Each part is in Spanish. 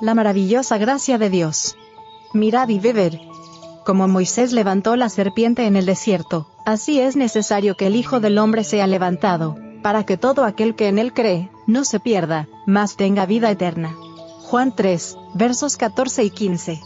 La maravillosa gracia de Dios. Mirad y beber. Como Moisés levantó la serpiente en el desierto, así es necesario que el Hijo del Hombre sea levantado, para que todo aquel que en él cree, no se pierda, mas tenga vida eterna. Juan 3, versos 14 y 15.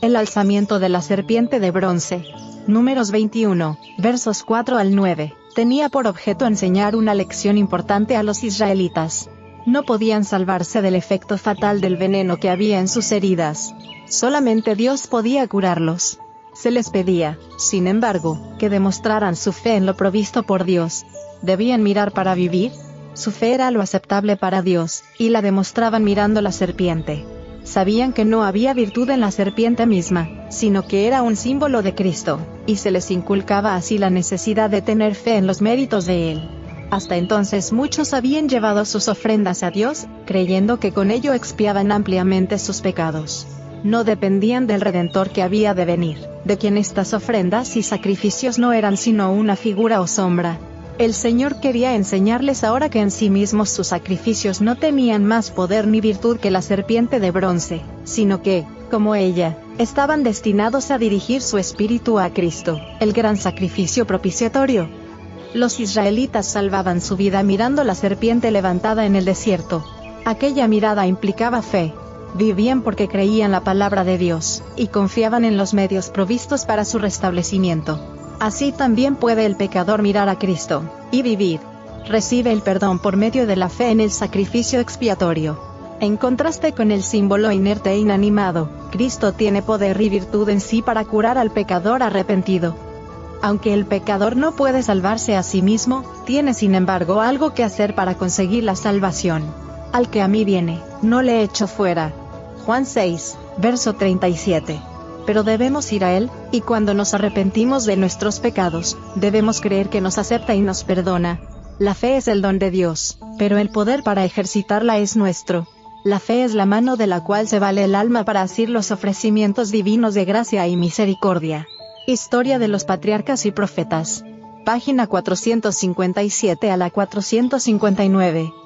El alzamiento de la serpiente de bronce. Números 21, versos 4 al 9, tenía por objeto enseñar una lección importante a los israelitas. No podían salvarse del efecto fatal del veneno que había en sus heridas. Solamente Dios podía curarlos. Se les pedía, sin embargo, que demostraran su fe en lo provisto por Dios. ¿Debían mirar para vivir? Su fe era lo aceptable para Dios, y la demostraban mirando la serpiente. Sabían que no había virtud en la serpiente misma, sino que era un símbolo de Cristo, y se les inculcaba así la necesidad de tener fe en los méritos de Él. Hasta entonces muchos habían llevado sus ofrendas a Dios, creyendo que con ello expiaban ampliamente sus pecados. No dependían del Redentor que había de venir, de quien estas ofrendas y sacrificios no eran sino una figura o sombra, el Señor quería enseñarles ahora que en sí mismos sus sacrificios no tenían más poder ni virtud que la serpiente de bronce, sino que, como ella, estaban destinados a dirigir su espíritu a Cristo, el gran sacrificio propiciatorio. Los israelitas salvaban su vida mirando la serpiente levantada en el desierto. Aquella mirada implicaba fe. Vivían porque creían la palabra de Dios, y confiaban en los medios provistos para su restablecimiento. Así también puede el pecador mirar a Cristo, y vivir. Recibe el perdón por medio de la fe en el sacrificio expiatorio. En contraste con el símbolo inerte e inanimado, Cristo tiene poder y virtud en sí para curar al pecador arrepentido. Aunque el pecador no puede salvarse a sí mismo, tiene sin embargo algo que hacer para conseguir la salvación. Al que a mí viene, no le echo fuera. Juan 6, verso 37 pero debemos ir a Él, y cuando nos arrepentimos de nuestros pecados, debemos creer que nos acepta y nos perdona. La fe es el don de Dios, pero el poder para ejercitarla es nuestro. La fe es la mano de la cual se vale el alma para asir los ofrecimientos divinos de gracia y misericordia. Historia de los Patriarcas y Profetas. Página 457 a la 459.